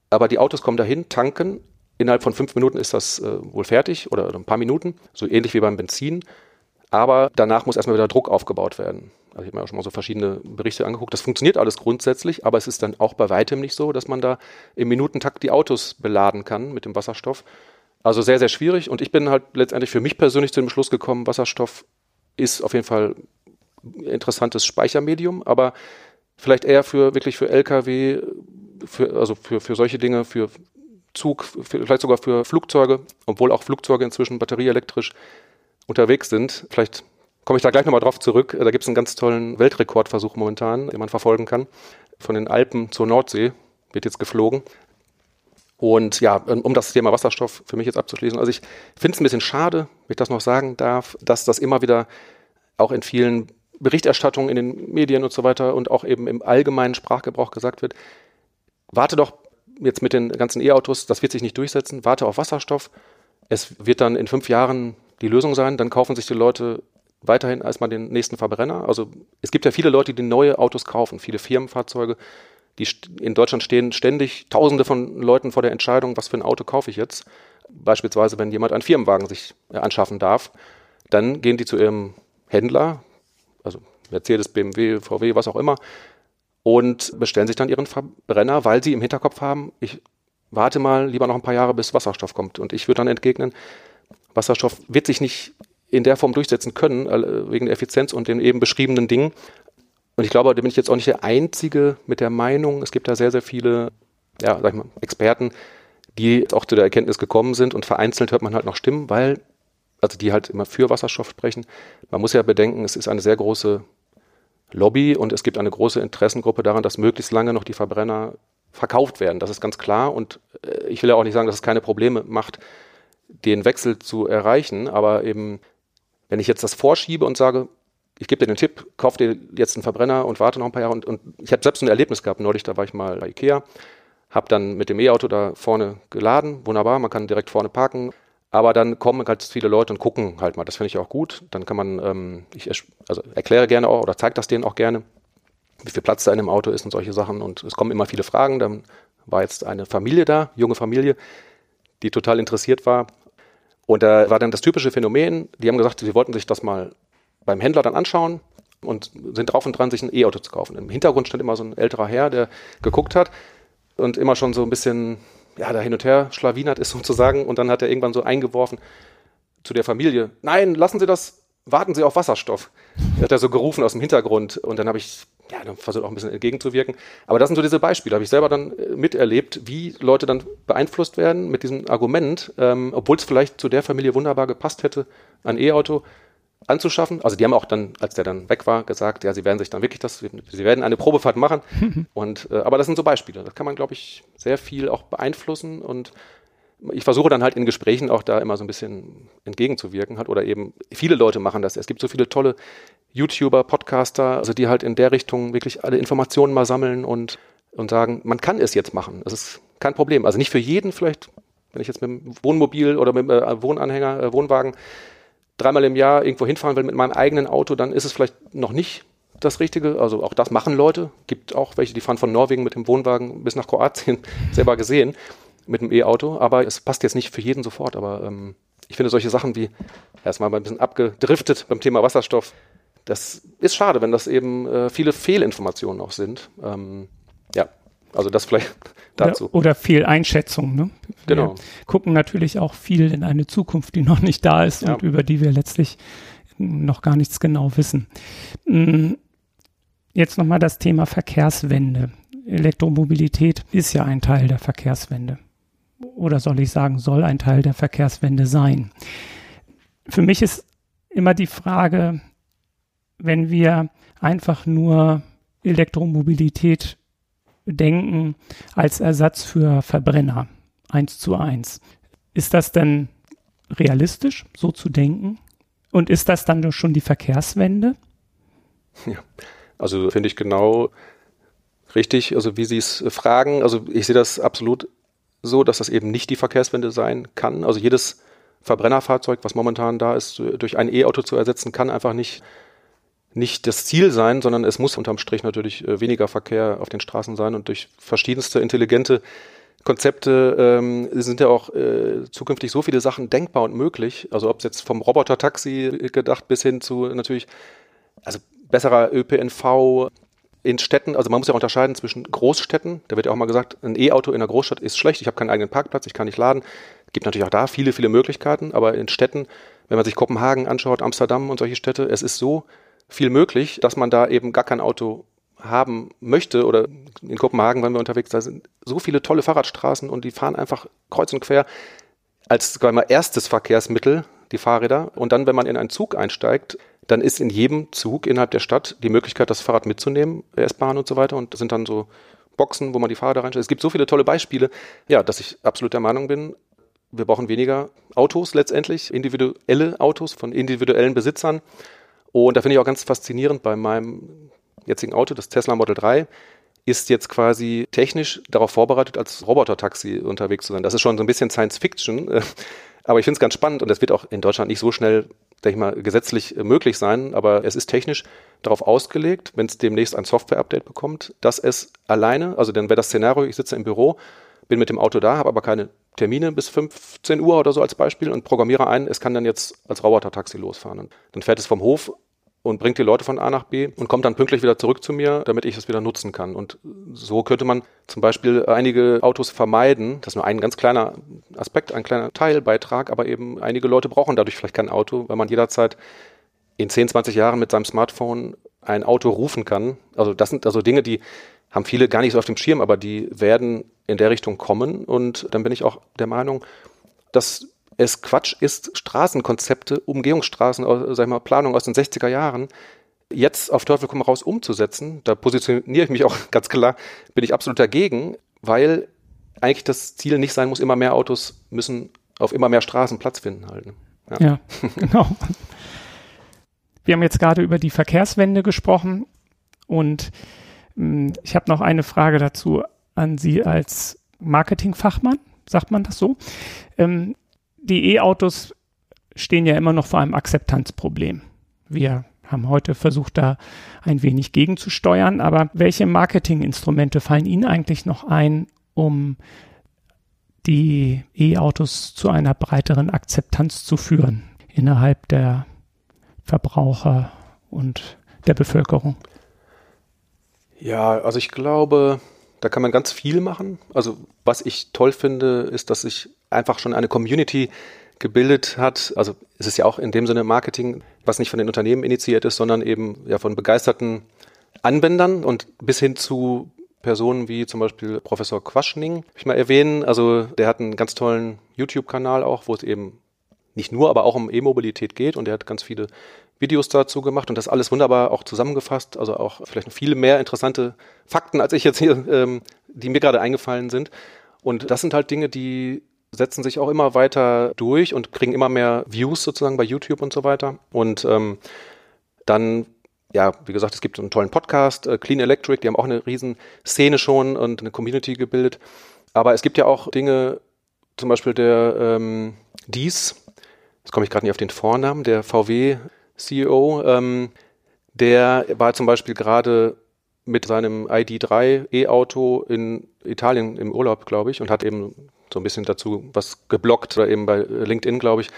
Aber die Autos kommen dahin, tanken, Innerhalb von fünf Minuten ist das äh, wohl fertig oder ein paar Minuten, so ähnlich wie beim Benzin. Aber danach muss erstmal wieder Druck aufgebaut werden. Also ich habe mir auch schon mal so verschiedene Berichte angeguckt. Das funktioniert alles grundsätzlich, aber es ist dann auch bei weitem nicht so, dass man da im Minutentakt die Autos beladen kann mit dem Wasserstoff. Also sehr, sehr schwierig. Und ich bin halt letztendlich für mich persönlich zu dem Schluss gekommen, Wasserstoff ist auf jeden Fall ein interessantes Speichermedium, aber vielleicht eher für wirklich für Lkw, für, also für, für solche Dinge, für Zug, vielleicht sogar für Flugzeuge, obwohl auch Flugzeuge inzwischen batterieelektrisch unterwegs sind. Vielleicht komme ich da gleich nochmal drauf zurück. Da gibt es einen ganz tollen Weltrekordversuch momentan, den man verfolgen kann. Von den Alpen zur Nordsee wird jetzt geflogen. Und ja, um das Thema Wasserstoff für mich jetzt abzuschließen. Also ich finde es ein bisschen schade, wenn ich das noch sagen darf, dass das immer wieder auch in vielen Berichterstattungen in den Medien und so weiter und auch eben im allgemeinen Sprachgebrauch gesagt wird, warte doch jetzt mit den ganzen E-Autos, das wird sich nicht durchsetzen, warte auf Wasserstoff. Es wird dann in fünf Jahren die Lösung sein, dann kaufen sich die Leute weiterhin erstmal den nächsten Verbrenner. Also es gibt ja viele Leute, die neue Autos kaufen, viele Firmenfahrzeuge. Die in Deutschland stehen ständig Tausende von Leuten vor der Entscheidung, was für ein Auto kaufe ich jetzt. Beispielsweise, wenn jemand einen Firmenwagen sich äh, anschaffen darf, dann gehen die zu ihrem Händler, also Mercedes, BMW, VW, was auch immer, und bestellen sich dann ihren Verbrenner, weil sie im Hinterkopf haben, ich warte mal lieber noch ein paar Jahre, bis Wasserstoff kommt. Und ich würde dann entgegnen, Wasserstoff wird sich nicht in der Form durchsetzen können, äh, wegen der Effizienz und den eben beschriebenen Dingen. Und ich glaube, da bin ich jetzt auch nicht der Einzige mit der Meinung. Es gibt da sehr, sehr viele, ja, sag ich mal, Experten, die auch zu der Erkenntnis gekommen sind und vereinzelt hört man halt noch Stimmen, weil, also die halt immer für Wasserstoff sprechen. Man muss ja bedenken, es ist eine sehr große Lobby und es gibt eine große Interessengruppe daran, dass möglichst lange noch die Verbrenner verkauft werden. Das ist ganz klar und äh, ich will ja auch nicht sagen, dass es keine Probleme macht, den Wechsel zu erreichen, aber eben, wenn ich jetzt das vorschiebe und sage, ich gebe dir den Tipp, kauf dir jetzt einen Verbrenner und warte noch ein paar Jahre und, und ich habe selbst ein Erlebnis gehabt, neulich, da war ich mal bei Ikea, habe dann mit dem E-Auto da vorne geladen, wunderbar, man kann direkt vorne parken, aber dann kommen halt viele Leute und gucken halt mal. Das finde ich auch gut. Dann kann man, ähm, ich also erkläre gerne auch oder zeige das denen auch gerne, wie viel Platz da in dem Auto ist und solche Sachen. Und es kommen immer viele Fragen. Dann war jetzt eine Familie da, junge Familie, die total interessiert war. Und da war dann das typische Phänomen. Die haben gesagt, sie wollten sich das mal beim Händler dann anschauen und sind drauf und dran, sich ein E-Auto zu kaufen. Im Hintergrund stand immer so ein älterer Herr, der geguckt hat und immer schon so ein bisschen ja, da hin und her schlawinert ist sozusagen. Und dann hat er irgendwann so eingeworfen zu der Familie, nein, lassen Sie das, warten Sie auf Wasserstoff. Er hat er so gerufen aus dem Hintergrund. Und dann habe ich, ja, dann versucht auch ein bisschen entgegenzuwirken. Aber das sind so diese Beispiele. Habe ich selber dann äh, miterlebt, wie Leute dann beeinflusst werden mit diesem Argument, ähm, obwohl es vielleicht zu der Familie wunderbar gepasst hätte, ein E-Auto anzuschaffen. Also die haben auch dann, als der dann weg war, gesagt, ja, sie werden sich dann wirklich das, sie werden eine Probefahrt machen. und äh, aber das sind so Beispiele. Das kann man, glaube ich, sehr viel auch beeinflussen und ich versuche dann halt in Gesprächen auch da immer so ein bisschen entgegenzuwirken halt oder eben viele Leute machen das. Es gibt so viele tolle YouTuber, Podcaster, also die halt in der Richtung wirklich alle Informationen mal sammeln und und sagen, man kann es jetzt machen. Das ist kein Problem. Also nicht für jeden vielleicht, wenn ich jetzt mit dem Wohnmobil oder mit dem äh, Wohnanhänger, äh, Wohnwagen dreimal im Jahr irgendwo hinfahren will mit meinem eigenen Auto, dann ist es vielleicht noch nicht das Richtige. Also auch das machen Leute. Gibt auch welche, die fahren von Norwegen mit dem Wohnwagen bis nach Kroatien, selber gesehen, mit dem E-Auto. Aber es passt jetzt nicht für jeden sofort. Aber ähm, ich finde solche Sachen wie erstmal ein bisschen abgedriftet beim Thema Wasserstoff. Das ist schade, wenn das eben äh, viele Fehlinformationen auch sind. Ähm, also das vielleicht dazu. Oder, oder Fehleinschätzung. Ne? Wir genau. gucken natürlich auch viel in eine Zukunft, die noch nicht da ist Ja. und über die wir letztlich noch gar nichts genau wissen. Mm, Jetzt nochmal das Thema Verkehrswende. Elektromobilität ist ja ein Teil der Verkehrswende. Oder soll ich sagen, soll ein Teil der Verkehrswende sein. Für mich ist immer die Frage, wenn wir einfach nur Elektromobilität denken als Ersatz für Verbrenner, eins zu eins. Ist das denn realistisch, so zu denken? Und ist das dann schon die Verkehrswende? Also finde ich genau richtig, also wie Sie es fragen. Also ich sehe das absolut so, dass das eben nicht die Verkehrswende sein kann. Also jedes Verbrennerfahrzeug, was momentan da ist, durch ein E-Auto zu ersetzen, kann einfach nicht, nicht das Ziel sein, sondern es muss unterm Strich natürlich äh, weniger Verkehr auf den Straßen sein und durch verschiedenste intelligente Konzepte ähm, sind ja auch äh, zukünftig so viele Sachen denkbar und möglich. Also ob es jetzt vom Roboter-Taxi gedacht bis hin zu natürlich, also besserer ÖPNV in Städten, also man muss ja unterscheiden zwischen Großstädten, da wird ja auch mal gesagt, ein E-Auto in einer Großstadt ist schlecht, ich habe keinen eigenen Parkplatz, ich kann nicht laden. Gibt natürlich auch da viele, viele Möglichkeiten, aber in Städten, wenn man sich Kopenhagen anschaut, Amsterdam und solche Städte, es ist so viel möglich, dass man da eben gar kein Auto haben möchte oder in Kopenhagen waren wir unterwegs, da sind so viele tolle Fahrradstraßen und die fahren einfach kreuz und quer als sagen wir erstes Verkehrsmittel, die Fahrräder. Und dann, wenn man in einen Zug einsteigt, dann ist in jedem Zug innerhalb der Stadt die Möglichkeit, das Fahrrad mitzunehmen, S-Bahn und so weiter. Und das sind dann so Boxen, wo man die Fahrräder reinstellt. Es gibt so viele tolle Beispiele, ja, dass ich absolut der Meinung bin, wir brauchen weniger Autos letztendlich, individuelle Autos von individuellen Besitzern. Und da finde ich auch ganz faszinierend bei meinem jetzigen Auto, das Tesla Model 3, ist jetzt quasi technisch darauf vorbereitet, als Roboter-Taxi unterwegs zu sein. Das ist schon so ein bisschen Science Fiction, aber ich finde es ganz spannend und das wird auch in Deutschland nicht so schnell, denke ich mal, gesetzlich äh, möglich sein, aber es ist technisch darauf ausgelegt, wenn es demnächst ein Software-Update bekommt, dass es alleine, also dann wäre das Szenario, ich sitze im Büro, bin mit dem Auto da, habe aber keine Termine bis 15 Uhr oder so als Beispiel und programmiere ein, es kann dann jetzt als Roboter-Taxi losfahren. Und dann fährt es vom Hof und bringt die Leute von A nach B und kommt dann pünktlich wieder zurück zu mir, damit ich es wieder nutzen kann. Und so könnte man zum Beispiel einige Autos vermeiden. Das ist nur ein ganz kleiner Aspekt, ein kleiner Teilbeitrag, aber eben einige Leute brauchen dadurch vielleicht kein Auto, weil man jederzeit in 10, 20 Jahren mit seinem Smartphone ein Auto rufen kann. Also das sind also Dinge, die haben viele gar nicht so auf dem Schirm, aber die werden in der Richtung kommen. Und dann bin ich auch der Meinung, dass es Quatsch ist, Straßenkonzepte, Umgehungsstraßen, sag ich mal, Planung aus den 60er Jahren jetzt auf Teufel komm raus umzusetzen. Da positioniere ich mich auch ganz klar, bin ich absolut dagegen, weil eigentlich das Ziel nicht sein muss, immer mehr Autos müssen auf immer mehr Straßen Platz finden halten. Ja, ja genau. Wir haben jetzt gerade über die Verkehrswende gesprochen und ich habe noch eine Frage dazu an Sie als Marketingfachmann, sagt man das so? Ähm, die E-Autos stehen ja immer noch vor einem Akzeptanzproblem. Wir haben heute versucht, da ein wenig gegenzusteuern, aber welche Marketinginstrumente fallen Ihnen eigentlich noch ein, um die E-Autos zu einer breiteren Akzeptanz zu führen innerhalb der Verbraucher und der Bevölkerung? Ja, also ich glaube, da kann man ganz viel machen. Also was ich toll finde, ist, dass sich einfach schon eine Community gebildet hat. Also es ist ja auch in dem Sinne Marketing, was nicht von den Unternehmen initiiert ist, sondern eben ja von begeisterten Anwendern und bis hin zu Personen wie zum Beispiel Professor Quaschning, ich mal erwähnen. Also der hat einen ganz tollen YouTube-Kanal auch, wo es eben nicht nur, aber auch um E-Mobilität geht und der hat ganz viele Videos dazu gemacht und das alles wunderbar auch zusammengefasst. Also auch vielleicht viele mehr interessante Fakten, als ich jetzt hier, ähm, die mir gerade eingefallen sind. Und das sind halt Dinge, die setzen sich auch immer weiter durch und kriegen immer mehr Views sozusagen bei YouTube und so weiter. Und ähm, dann, ja, wie gesagt, es gibt einen tollen Podcast, äh, Clean Electric, die haben auch eine riesen Szene schon und eine Community gebildet. Aber es gibt ja auch Dinge, zum Beispiel der ähm, Dies, jetzt komme ich gerade nicht auf den Vornamen, der VW CEO, ähm, der war zum Beispiel gerade mit seinem ID3 E-Auto in Italien im Urlaub, glaube ich, und hat eben so ein bisschen dazu was geblockt oder eben bei LinkedIn, glaube ich,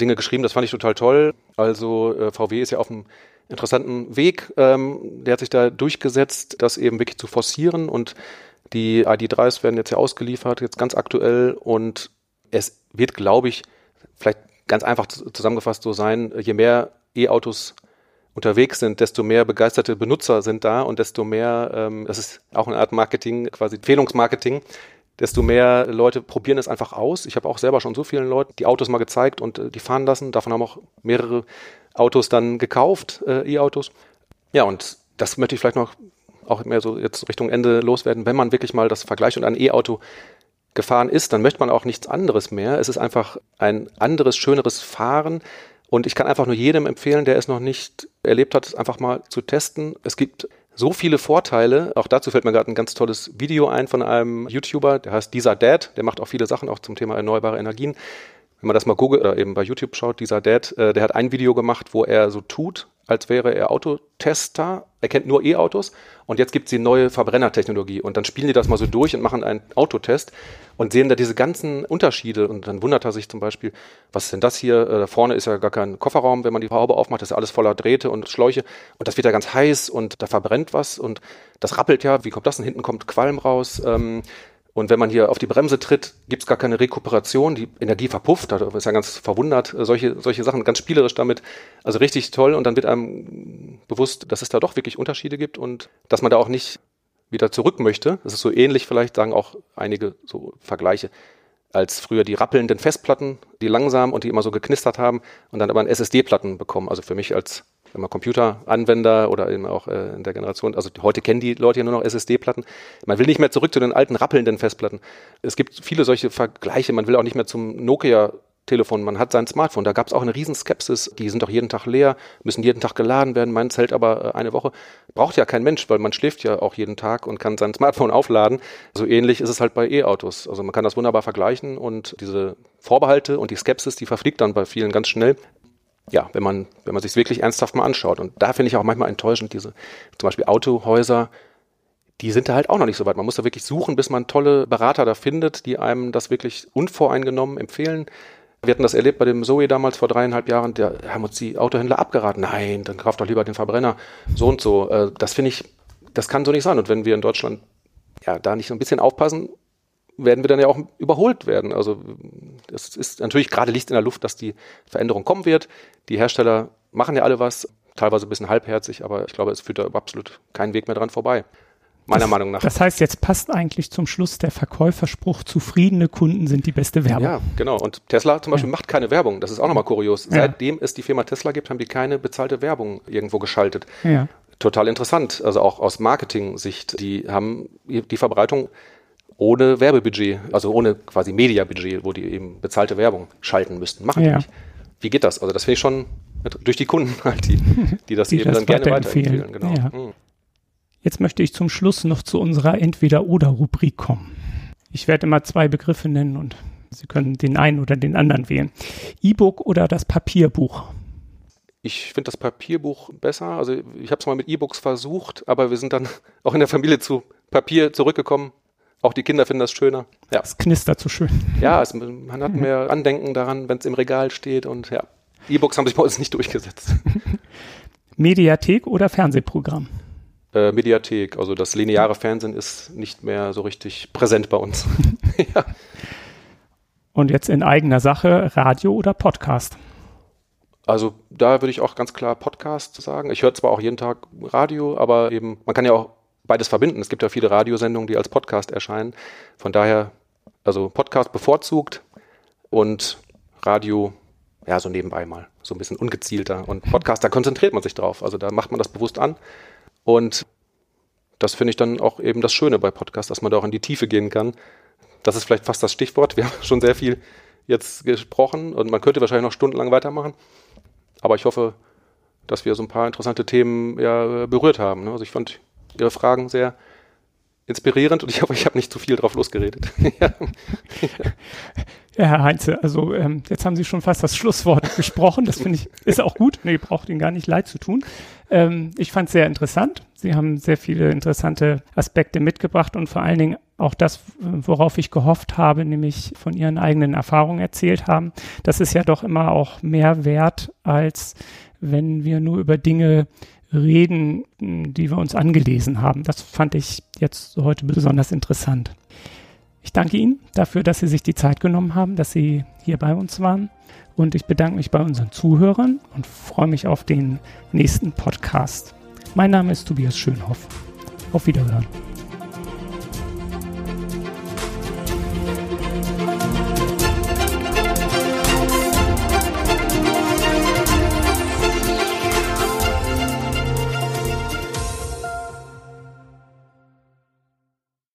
Dinge geschrieben. Das fand ich total toll. Also äh, VW ist ja auf einem interessanten Weg. Ähm, der hat sich da durchgesetzt, das eben wirklich zu forcieren und die ID3s werden jetzt ja ausgeliefert, jetzt ganz aktuell und es wird, glaube ich, vielleicht ganz einfach zusammengefasst so sein, je mehr E-Autos unterwegs sind, desto mehr begeisterte Benutzer sind da und desto mehr, ähm, das ist auch eine Art Marketing, quasi Empfehlungsmarketing, desto mehr Leute probieren es einfach aus. Ich habe auch selber schon so vielen Leuten die Autos mal gezeigt und äh, die fahren lassen. Davon haben auch mehrere Autos dann gekauft, äh, E-Autos. Ja, und das möchte ich vielleicht noch auch mehr so jetzt Richtung Ende loswerden. Wenn man wirklich mal das vergleicht und ein E-Auto gefahren ist, dann möchte man auch nichts anderes mehr. Es ist einfach ein anderes, schöneres Fahren. Und ich kann einfach nur jedem empfehlen, der es noch nicht erlebt hat, einfach mal zu testen. Es gibt so viele Vorteile. Auch dazu fällt mir gerade ein ganz tolles Video ein von einem YouTuber, der heißt Dieser Dad, der macht auch viele Sachen auch zum Thema erneuerbare Energien. Wenn man das mal googelt oder eben bei YouTube schaut, dieser Dad, äh, der hat ein Video gemacht, wo er so tut, als wäre er Autotester. Er kennt nur E-Autos und jetzt gibt es die neue Verbrennertechnologie und dann spielen die das mal so durch und machen einen Autotest und sehen da diese ganzen Unterschiede und dann wundert er sich zum Beispiel, was ist denn das hier? Äh, da vorne ist ja gar kein Kofferraum, wenn man die Haube aufmacht, das ist ja alles voller Drähte und Schläuche und das wird ja ganz heiß und da verbrennt was und das rappelt ja. Wie kommt das denn? Hinten kommt Qualm raus. Ähm, und wenn man hier auf die Bremse tritt, gibt es gar keine Rekuperation, die Energie verpufft, da ist ja ganz verwundert, äh, solche, solche Sachen, ganz spielerisch damit. Also richtig toll und dann wird einem bewusst, dass es da doch wirklich Unterschiede gibt und dass man da auch nicht wieder zurück möchte. Das ist so ähnlich, vielleicht sagen auch einige so Vergleiche, als früher die rappelnden Festplatten, die langsam und die immer so geknistert haben und dann aber ein SSD-Platten bekommen. Also für mich als man Computeranwender oder eben auch äh, in der Generation, also heute kennen die Leute ja nur noch SSD-Platten. Man will nicht mehr zurück zu den alten rappelnden Festplatten. Es gibt viele solche Vergleiche. Man will auch nicht mehr zum Nokia Telefon, man hat sein Smartphone. Da gab es auch eine riesen Skepsis. Die sind doch jeden Tag leer, müssen jeden Tag geladen werden. Mein hält aber äh, eine Woche. Braucht ja kein Mensch, weil man schläft ja auch jeden Tag und kann sein Smartphone aufladen. So ähnlich ist es halt bei E-Autos. Also man kann das wunderbar vergleichen und diese Vorbehalte und die Skepsis, die verfliegt dann bei vielen ganz schnell ja, wenn man, wenn man sich wirklich ernsthaft mal anschaut. Und da finde ich auch manchmal enttäuschend, diese zum Beispiel Autohäuser, die sind da halt auch noch nicht so weit. Man muss da wirklich suchen, bis man tolle Berater da findet, die einem das wirklich unvoreingenommen empfehlen. Wir hatten das erlebt bei dem Zoe damals vor dreieinhalb Jahren, da haben uns die Autohändler abgeraten. Nein, dann kauft doch lieber den Verbrenner. So und so. Äh, das finde ich, das kann so nicht sein. Und wenn wir in Deutschland ja da nicht so ein bisschen aufpassen, werden wir dann ja auch überholt werden. Also es ist natürlich gerade Licht in der Luft, dass die Veränderung kommen wird. Die Hersteller machen ja alle was, teilweise ein bisschen halbherzig, aber ich glaube, es führt da absolut keinen Weg mehr dran vorbei. Meiner das, Meinung nach. Das heißt, jetzt passt eigentlich zum Schluss der Verkäuferspruch, zufriedene Kunden sind die beste Werbung. Ja, genau. Und Tesla zum Beispiel ja. macht keine Werbung. Das ist auch nochmal kurios. Ja. Seitdem es die Firma Tesla gibt, haben die keine bezahlte Werbung irgendwo geschaltet. Ja. Total interessant. Also auch aus Marketing-Sicht. Die haben die Verbreitung ohne Werbebudget, also ohne quasi Mediabudget, wo die eben bezahlte Werbung schalten müssten. Machen ja. die nicht. Wie geht das? Also das finde ich schon durch die Kunden halt, die, die das die eben das dann gerne weiterempfehlen. Genau. Ja. Mhm. Jetzt möchte ich zum Schluss noch zu unserer Entweder-Oder-Rubrik kommen. Ich werde immer zwei Begriffe nennen und Sie können den einen oder den anderen wählen. E-Book oder das Papierbuch? Ich finde das Papierbuch besser. Also ich habe es mal mit E-Books versucht, aber wir sind dann auch in der Familie zu Papier zurückgekommen. Auch die Kinder finden das schöner. Ja. Es knistert so schön. Ja, es, man hat mehr Andenken daran, wenn es im Regal steht und ja. E-Books haben sich bei uns nicht durchgesetzt. Mediathek oder Fernsehprogramm? Äh, Mediathek, also das lineare Fernsehen ist nicht mehr so richtig präsent bei uns. ja. Und jetzt in eigener Sache Radio oder Podcast? Also da würde ich auch ganz klar Podcast sagen. Ich höre zwar auch jeden Tag Radio, aber eben, man kann ja auch beides verbinden. Es gibt ja viele Radiosendungen, die als Podcast erscheinen. Von daher, also Podcast bevorzugt und Radio, ja, so nebenbei mal, so ein bisschen ungezielter. Und Podcast, da konzentriert man sich drauf. Also da macht man das bewusst an. Und das finde ich dann auch eben das Schöne bei Podcast, dass man da auch in die Tiefe gehen kann. Das ist vielleicht fast das Stichwort. Wir haben schon sehr viel jetzt gesprochen und man könnte wahrscheinlich noch stundenlang weitermachen. Aber ich hoffe, dass wir so ein paar interessante Themen ja, berührt haben. Also ich fand Ihre Fragen sehr inspirierend und ich hoffe, ich habe nicht zu viel drauf losgeredet. ja. ja, Herr Heinze, also ähm, jetzt haben Sie schon fast das Schlusswort gesprochen. Das finde ich, ist auch gut. Nee, braucht Ihnen gar nicht leid zu tun. Ähm, ich fand es sehr interessant. Sie haben sehr viele interessante Aspekte mitgebracht und vor allen Dingen auch das, worauf ich gehofft habe, nämlich von Ihren eigenen Erfahrungen erzählt haben. Das ist ja doch immer auch mehr wert, als wenn wir nur über Dinge reden, die wir uns angelesen haben. Das fand ich jetzt heute besonders interessant. Ich danke Ihnen dafür, dass Sie sich die Zeit genommen haben, dass Sie hier bei uns waren. Und ich bedanke mich bei unseren Zuhörern und freue mich auf den nächsten Podcast. Mein Name ist Tobias Schönhoff. Auf Wiederhören.